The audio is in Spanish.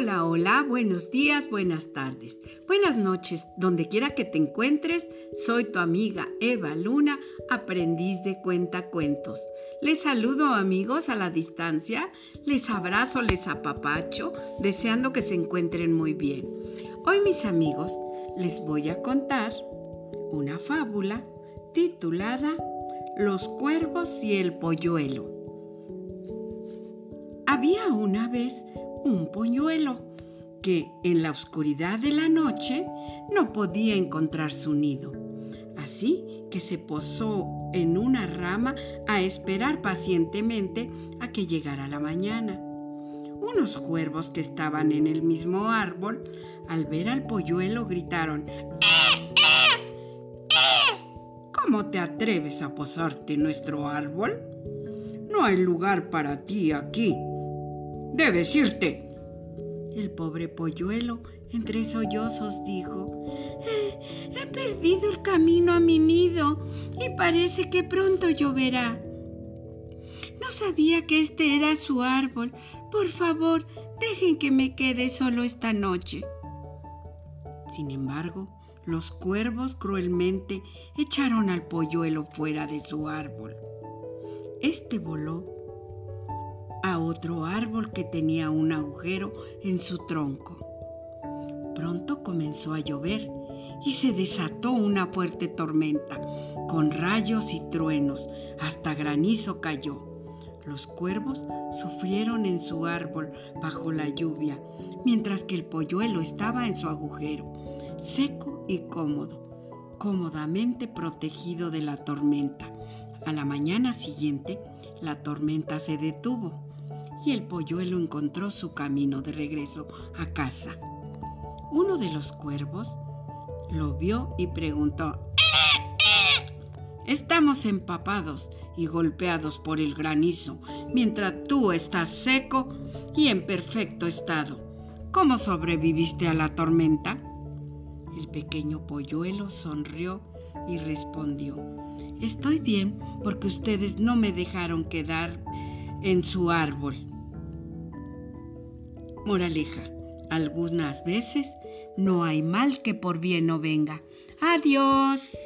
Hola, hola, buenos días, buenas tardes, buenas noches, donde quiera que te encuentres, soy tu amiga Eva Luna, aprendiz de cuentacuentos. Les saludo amigos a la distancia, les abrazo, les apapacho, deseando que se encuentren muy bien. Hoy mis amigos les voy a contar una fábula titulada Los cuervos y el polluelo. Había una vez un polluelo que en la oscuridad de la noche no podía encontrar su nido. Así que se posó en una rama a esperar pacientemente a que llegara la mañana. Unos cuervos que estaban en el mismo árbol, al ver al polluelo, gritaron, ¡Eh, eh, eh! ¿Cómo te atreves a posarte en nuestro árbol? No hay lugar para ti aquí. Debes irte. El pobre polluelo, entre sollozos, dijo, He perdido el camino a mi nido y parece que pronto lloverá. No sabía que este era su árbol. Por favor, dejen que me quede solo esta noche. Sin embargo, los cuervos cruelmente echaron al polluelo fuera de su árbol. Este voló a otro árbol que tenía un agujero en su tronco. Pronto comenzó a llover y se desató una fuerte tormenta, con rayos y truenos, hasta granizo cayó. Los cuervos sufrieron en su árbol bajo la lluvia, mientras que el polluelo estaba en su agujero, seco y cómodo, cómodamente protegido de la tormenta. A la mañana siguiente, la tormenta se detuvo y el polluelo encontró su camino de regreso a casa. Uno de los cuervos lo vio y preguntó, Estamos empapados y golpeados por el granizo, mientras tú estás seco y en perfecto estado. ¿Cómo sobreviviste a la tormenta? El pequeño polluelo sonrió y respondió, Estoy bien porque ustedes no me dejaron quedar en su árbol. Moraleja, algunas veces no hay mal que por bien no venga. Adiós.